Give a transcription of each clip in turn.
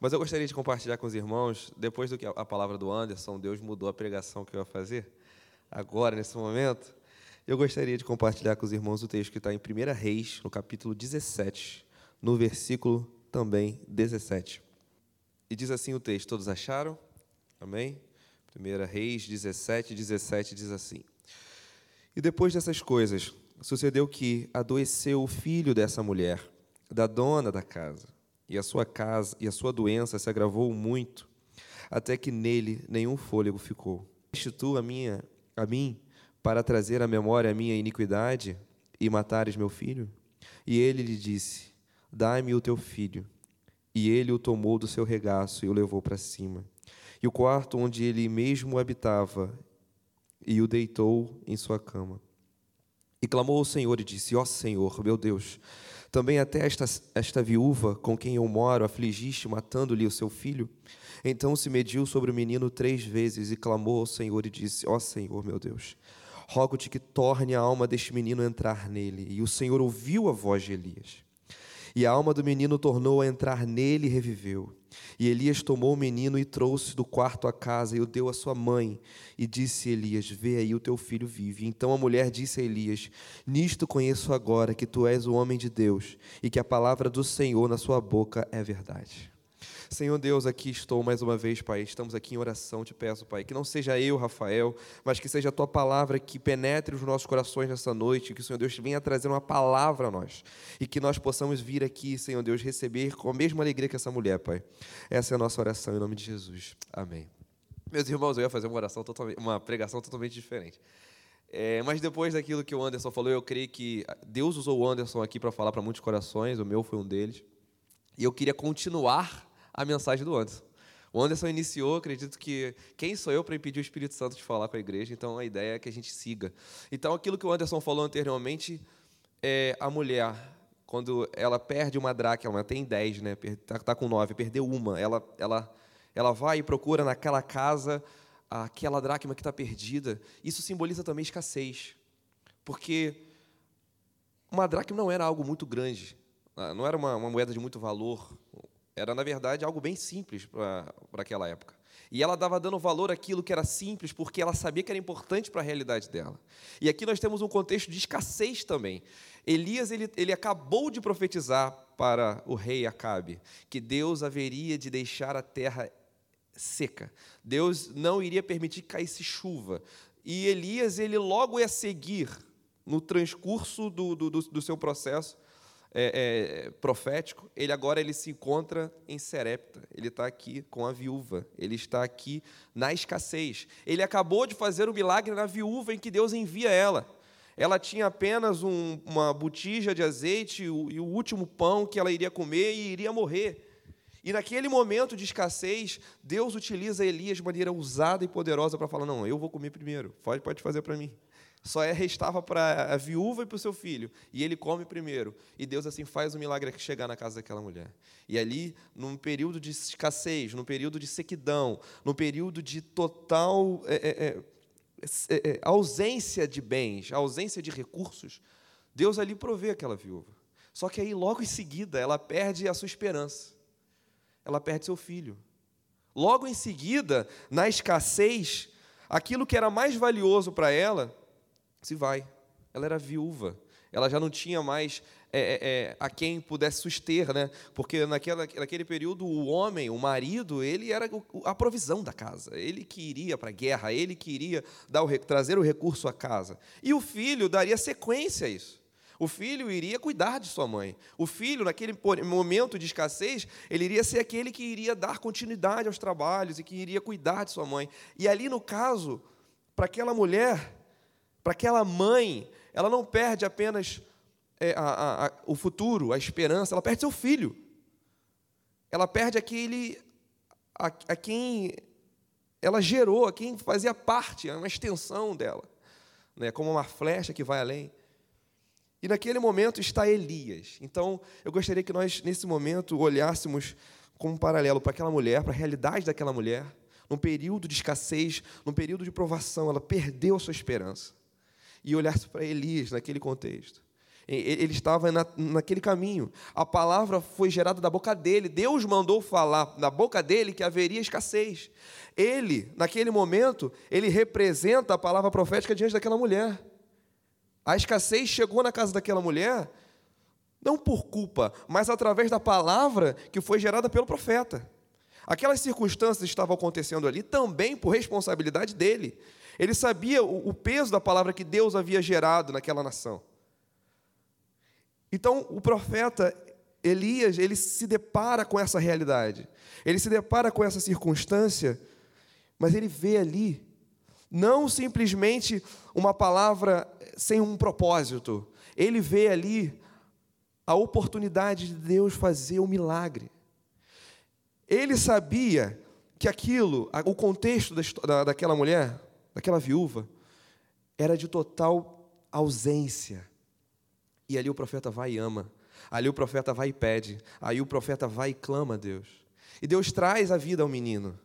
Mas eu gostaria de compartilhar com os irmãos, depois do que a palavra do Anderson, Deus mudou a pregação que eu ia fazer, agora, nesse momento, eu gostaria de compartilhar com os irmãos o texto que está em 1 Reis, no capítulo 17, no versículo também 17. E diz assim o texto, todos acharam? Amém? 1 Reis 17, 17 diz assim: E depois dessas coisas, sucedeu que adoeceu o filho dessa mulher, da dona da casa e a sua casa e a sua doença se agravou muito, até que nele nenhum fôlego ficou. tu a minha a mim para trazer à memória a minha iniquidade e matares meu filho? E ele lhe disse: Dai-me o teu filho. E ele o tomou do seu regaço e o levou para cima. E o quarto onde ele mesmo habitava, e o deitou em sua cama. E clamou ao Senhor e disse: Ó Senhor, meu Deus, também até esta, esta viúva com quem eu moro afligiste, matando-lhe o seu filho? Então se mediu sobre o menino três vezes e clamou ao Senhor e disse: Ó oh, Senhor, meu Deus, rogo-te que torne a alma deste menino entrar nele. E o Senhor ouviu a voz de Elias. E a alma do menino tornou a entrar nele e reviveu. E Elias tomou o menino e trouxe do quarto à casa e o deu à sua mãe. E disse Elias: Vê aí, o teu filho vive. Então a mulher disse a Elias: Nisto conheço agora que tu és o homem de Deus e que a palavra do Senhor na sua boca é verdade. Senhor Deus, aqui estou mais uma vez, Pai. Estamos aqui em oração, te peço, Pai, que não seja eu, Rafael, mas que seja a tua palavra que penetre os nossos corações nessa noite, que o Senhor Deus venha trazer uma palavra a nós e que nós possamos vir aqui, Senhor Deus, receber com a mesma alegria que essa mulher, Pai. Essa é a nossa oração em nome de Jesus. Amém. Meus irmãos, eu ia fazer uma oração totalmente, uma pregação totalmente diferente. É, mas depois daquilo que o Anderson falou, eu creio que Deus usou o Anderson aqui para falar para muitos corações, o meu foi um deles. E eu queria continuar a mensagem do Anderson. O Anderson iniciou, acredito que quem sou eu para impedir o Espírito Santo de falar com a igreja, então a ideia é que a gente siga. Então aquilo que o Anderson falou anteriormente é a mulher, quando ela perde uma dracma, ela tem 10, né? Está tá com 9, perdeu uma, ela, ela, ela vai e procura naquela casa aquela dracma que está perdida. Isso simboliza também escassez, porque uma dracma não era algo muito grande, não era uma, uma moeda de muito valor, era, na verdade, algo bem simples para aquela época. E ela dava dando valor àquilo que era simples, porque ela sabia que era importante para a realidade dela. E aqui nós temos um contexto de escassez também. Elias ele, ele acabou de profetizar para o rei Acabe que Deus haveria de deixar a terra seca. Deus não iria permitir que caísse chuva. E Elias ele logo ia seguir no transcurso do, do, do seu processo é, é, profético, ele agora ele se encontra em Serepta. Ele está aqui com a viúva. Ele está aqui na escassez. Ele acabou de fazer o milagre na viúva em que Deus envia ela. Ela tinha apenas um, uma botija de azeite e o, e o último pão que ela iria comer e iria morrer. E naquele momento de escassez, Deus utiliza Elias de maneira usada e poderosa para falar: Não, eu vou comer primeiro, pode, pode fazer para mim. Só é, restava para a viúva e para o seu filho. E ele come primeiro. E Deus assim faz o milagre que chegar na casa daquela mulher. E ali, num período de escassez, num período de sequidão, num período de total é, é, é, é, é ausência de bens, ausência de recursos, Deus ali provê aquela viúva. Só que aí, logo em seguida, ela perde a sua esperança. Ela perde seu filho. Logo em seguida, na escassez, aquilo que era mais valioso para ela se vai. Ela era viúva. Ela já não tinha mais é, é, é, a quem pudesse suster, né? Porque naquela, naquele período o homem, o marido, ele era a provisão da casa. Ele que iria para a guerra, ele que iria dar o, trazer o recurso à casa. E o filho daria sequência a isso. O filho iria cuidar de sua mãe. O filho, naquele momento de escassez, ele iria ser aquele que iria dar continuidade aos trabalhos e que iria cuidar de sua mãe. E ali, no caso, para aquela mulher, para aquela mãe, ela não perde apenas é, a, a, a, o futuro, a esperança, ela perde seu filho. Ela perde aquele a, quem ela gerou, a quem fazia parte, uma extensão dela, né, como uma flecha que vai além. E naquele momento está Elias. Então, eu gostaria que nós, nesse momento, olhássemos como um paralelo para aquela mulher, para a realidade daquela mulher, num período de escassez, num período de provação, ela perdeu a sua esperança e olhasse para Elias naquele contexto. Ele estava na, naquele caminho. A palavra foi gerada da boca dele. Deus mandou falar da boca dele que haveria escassez. Ele, naquele momento, ele representa a palavra profética diante daquela mulher. A escassez chegou na casa daquela mulher não por culpa, mas através da palavra que foi gerada pelo profeta. Aquelas circunstâncias estavam acontecendo ali também por responsabilidade dele. Ele sabia o peso da palavra que Deus havia gerado naquela nação. Então, o profeta Elias, ele se depara com essa realidade. Ele se depara com essa circunstância, mas ele vê ali não simplesmente uma palavra sem um propósito. Ele vê ali a oportunidade de Deus fazer o um milagre. Ele sabia que aquilo, o contexto da, daquela mulher, daquela viúva, era de total ausência. E ali o profeta vai e ama. Ali o profeta vai e pede. Aí o profeta vai e clama a Deus. E Deus traz a vida ao menino.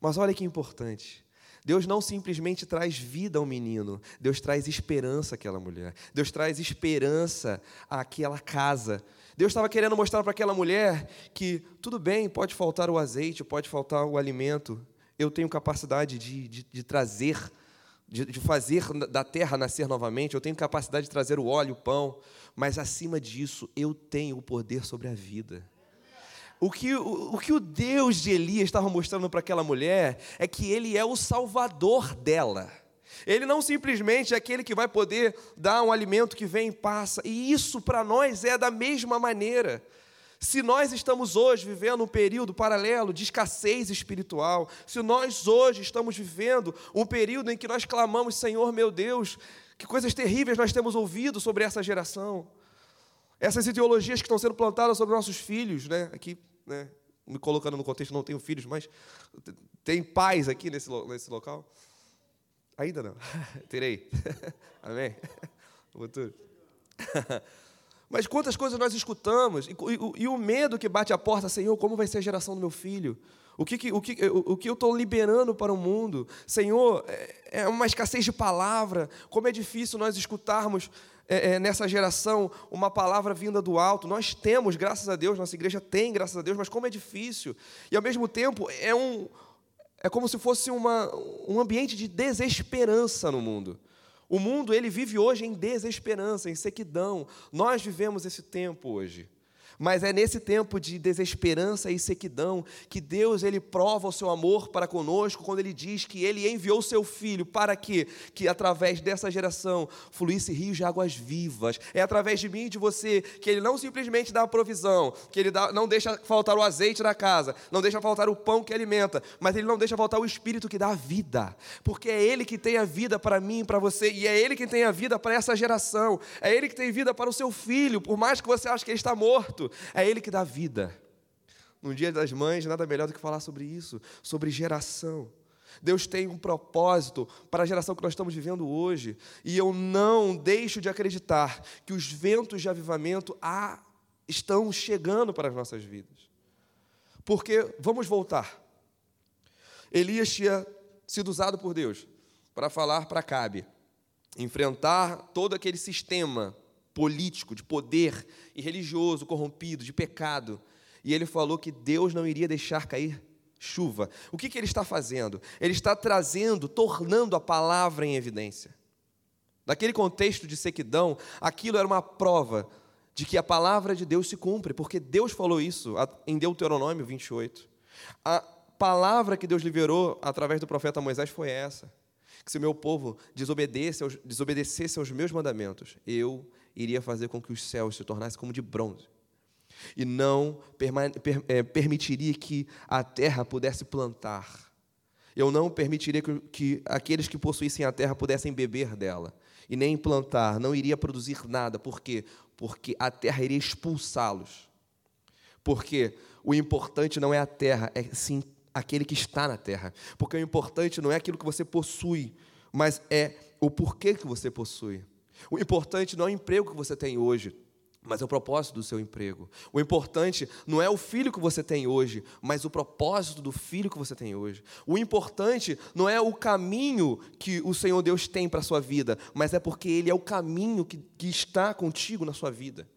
Mas olha que importante. Deus não simplesmente traz vida ao menino, Deus traz esperança àquela mulher. Deus traz esperança àquela casa. Deus estava querendo mostrar para aquela mulher que tudo bem, pode faltar o azeite, pode faltar o alimento. Eu tenho capacidade de, de, de trazer de, de, fazer da terra nascer novamente, eu tenho capacidade de trazer o óleo, o pão, mas acima disso, eu tenho o poder sobre a vida. O que o, o que o Deus de Elias estava mostrando para aquela mulher é que ele é o salvador dela. Ele não simplesmente é aquele que vai poder dar um alimento que vem e passa, e isso para nós é da mesma maneira. Se nós estamos hoje vivendo um período paralelo de escassez espiritual, se nós hoje estamos vivendo um período em que nós clamamos, Senhor meu Deus, que coisas terríveis nós temos ouvido sobre essa geração, essas ideologias que estão sendo plantadas sobre nossos filhos, né? aqui, né? me colocando no contexto, não tenho filhos, mas tem pais aqui nesse, nesse local? Ainda não. Terei. Amém? Futuro. Mas quantas coisas nós escutamos, e, e, e, o medo que bate a porta, Senhor, como vai ser a geração do meu filho? O que, o que, o, o que eu estou liberando para o mundo? Senhor, é, é uma escassez de palavra, como é difícil nós escutarmos é, é, nessa geração uma palavra vinda do alto. Nós temos, graças a Deus, nossa igreja tem, graças a Deus, mas como é difícil. E ao mesmo tempo é um. É como se fosse uma, um ambiente de desesperança no mundo. O mundo ele vive hoje em desesperança, em sequidão. Nós vivemos esse tempo hoje. Mas é nesse tempo de desesperança e sequidão que Deus ele prova o seu amor para conosco quando ele diz que ele enviou seu filho para que que através dessa geração fluísse rios de águas vivas. É através de mim e de você que ele não simplesmente dá a provisão, que ele dá, não deixa faltar o azeite na casa, não deixa faltar o pão que alimenta, mas ele não deixa faltar o espírito que dá a vida. Porque é ele que tem a vida para mim e para você e é ele que tem a vida para essa geração. É ele que tem vida para o seu filho, por mais que você ache que ele está morto é Ele que dá vida. No Dia das Mães, nada melhor do que falar sobre isso, sobre geração. Deus tem um propósito para a geração que nós estamos vivendo hoje, e eu não deixo de acreditar que os ventos de avivamento ah, estão chegando para as nossas vidas. Porque, vamos voltar, Elias tinha sido usado por Deus para falar para Cabe, enfrentar todo aquele sistema político, de poder e religioso corrompido, de pecado. E ele falou que Deus não iria deixar cair chuva. O que, que ele está fazendo? Ele está trazendo, tornando a palavra em evidência. Naquele contexto de sequidão, aquilo era uma prova de que a palavra de Deus se cumpre, porque Deus falou isso em Deuteronômio 28. A palavra que Deus liberou através do profeta Moisés foi essa: que se o meu povo desobedecesse desobedecesse aos meus mandamentos, eu iria fazer com que os céus se tornassem como de bronze. E não é, permitiria que a terra pudesse plantar. Eu não permitiria que, que aqueles que possuíssem a terra pudessem beber dela. E nem plantar, não iria produzir nada. Por quê? Porque a terra iria expulsá-los. Porque o importante não é a terra, é sim aquele que está na terra. Porque o importante não é aquilo que você possui, mas é o porquê que você possui. O importante não é o emprego que você tem hoje, mas é o propósito do seu emprego. O importante não é o filho que você tem hoje, mas o propósito do filho que você tem hoje. O importante não é o caminho que o Senhor Deus tem para a sua vida, mas é porque Ele é o caminho que, que está contigo na sua vida.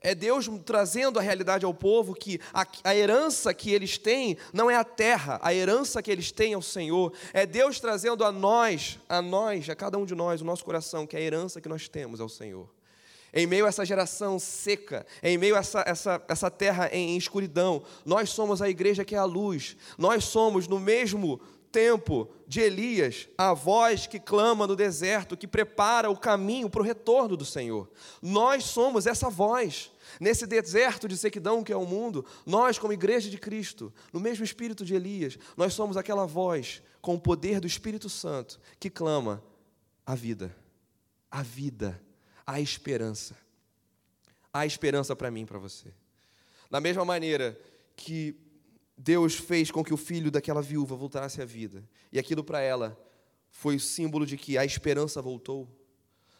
É Deus trazendo a realidade ao povo que a, a, herança que eles têm não é a terra, a herança que eles têm é o Senhor. É Deus trazendo a nós, a nós, a cada um de nós, o nosso coração, que a herança que nós temos é o Senhor. Em meio a essa geração seca, em meio a essa, essa, essa terra em, em escuridão, nós somos a igreja que é a luz. Nós somos, no mesmo tempo de Elias, a voz que clama no deserto, que prepara o caminho para o retorno do Senhor. Nós somos essa voz. Nesse deserto de sequidão que é o mundo, nós, como igreja de Cristo, no mesmo espírito de Elias, nós somos aquela voz com o poder do Espírito Santo que clama a vida. A vida há esperança. Há esperança para mim para você. Da mesma maneira que Deus fez com que o filho daquela viúva voltasse à vida, e aquilo para ela foi o símbolo de que a esperança voltou.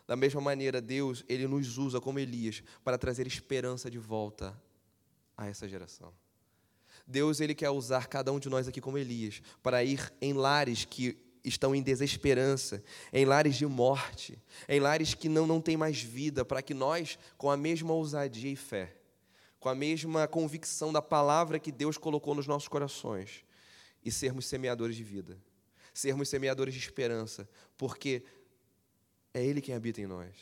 Da mesma maneira, Deus, ele nos usa como Elias para trazer esperança de volta a essa geração. Deus, ele quer usar cada um de nós aqui como Elias para ir em lares que estão em desesperança, em lares de morte, em lares que não, não têm mais vida, para que nós, com a mesma ousadia e fé, com a mesma convicção da palavra que Deus colocou nos nossos corações, e sermos semeadores de vida, sermos semeadores de esperança, porque é Ele quem habita em nós,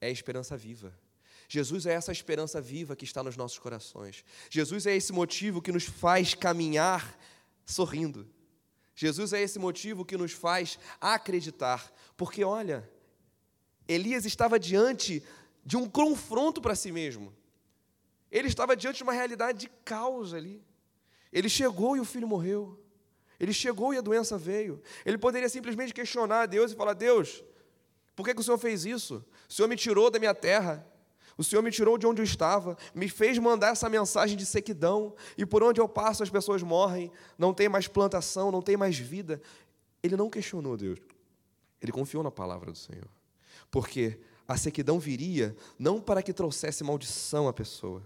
é a esperança viva. Jesus é essa esperança viva que está nos nossos corações. Jesus é esse motivo que nos faz caminhar sorrindo. Jesus é esse motivo que nos faz acreditar, porque olha, Elias estava diante de um confronto para si mesmo. Ele estava diante de uma realidade de causa ali. Ele chegou e o filho morreu. Ele chegou e a doença veio. Ele poderia simplesmente questionar a Deus e falar: Deus, por que, que o Senhor fez isso? O Senhor me tirou da minha terra. O Senhor me tirou de onde eu estava, me fez mandar essa mensagem de sequidão, e por onde eu passo as pessoas morrem, não tem mais plantação, não tem mais vida. Ele não questionou Deus, ele confiou na palavra do Senhor, porque a sequidão viria não para que trouxesse maldição à pessoa,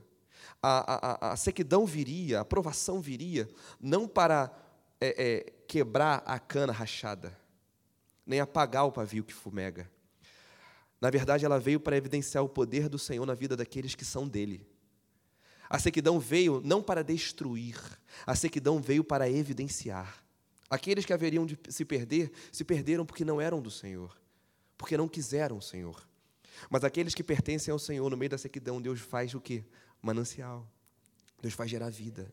a, a, a sequidão viria, a provação viria, não para é, é, quebrar a cana rachada, nem apagar o pavio que fumega na verdade, ela veio para evidenciar o poder do Senhor na vida daqueles que são dele. A sequidão veio não para destruir, a sequidão veio para evidenciar. Aqueles que haveriam de se perder, se perderam porque não eram do Senhor, porque não quiseram o Senhor. Mas aqueles que pertencem ao Senhor, no meio da sequidão, Deus faz o quê? Manancial. Deus faz gerar vida.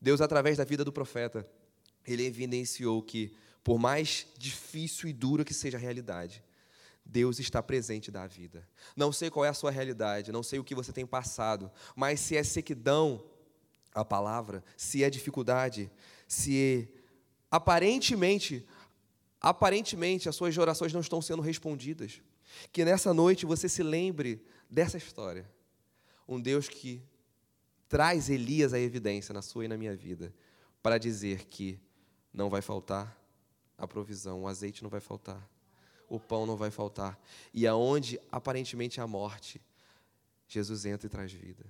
Deus, através da vida do profeta, ele evidenciou que, por mais difícil e dura que seja a realidade, Deus está presente da vida. Não sei qual é a sua realidade, não sei o que você tem passado, mas se é sequidão a palavra, se é dificuldade, se aparentemente, aparentemente as suas orações não estão sendo respondidas, que nessa noite você se lembre dessa história. Um Deus que traz Elias à evidência na sua e na minha vida, para dizer que não vai faltar a provisão, o azeite não vai faltar o pão não vai faltar. E aonde aparentemente há morte, Jesus entra e traz vida.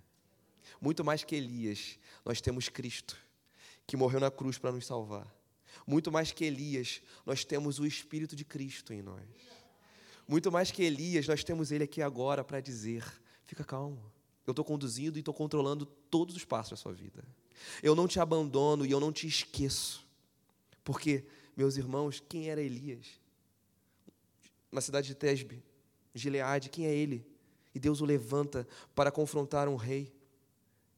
Muito mais que Elias, nós temos Cristo, que morreu na cruz para nos salvar. Muito mais que Elias, nós temos o Espírito de Cristo em nós. Muito mais que Elias, nós temos Ele aqui agora para dizer: fica calmo, eu estou conduzindo e estou controlando todos os passos da sua vida. Eu não te abandono e eu não te esqueço. Porque, meus irmãos, quem era Elias? na cidade de Tesbe, Gileade, quem é ele? E Deus o levanta para confrontar um rei.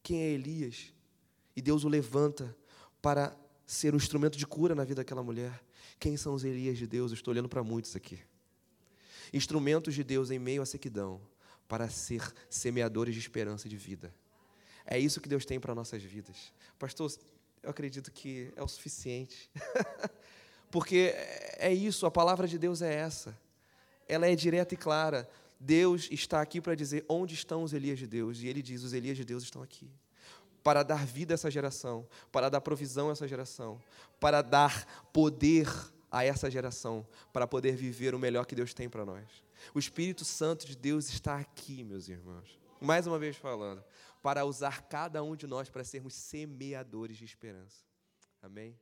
Quem é Elias? E Deus o levanta para ser um instrumento de cura na vida daquela mulher. Quem são os Elias de Deus? Eu estou olhando para muitos aqui. Instrumentos de Deus em meio à sequidão, para ser semeadores de esperança e de vida. É isso que Deus tem para nossas vidas. Pastor, eu acredito que é o suficiente. Porque é isso, a palavra de Deus é essa ela é direta e clara. Deus está aqui para dizer onde estão os Elias de Deus. E ele diz: os Elias de Deus estão aqui. Para dar vida a essa geração, para dar provisão a essa geração, para dar poder a essa geração, para poder viver o melhor que Deus tem para nós. O Espírito Santo de Deus está aqui, meus irmãos. mais uma vez falando, para usar cada um de nós para sermos semeadores de esperança. Amém?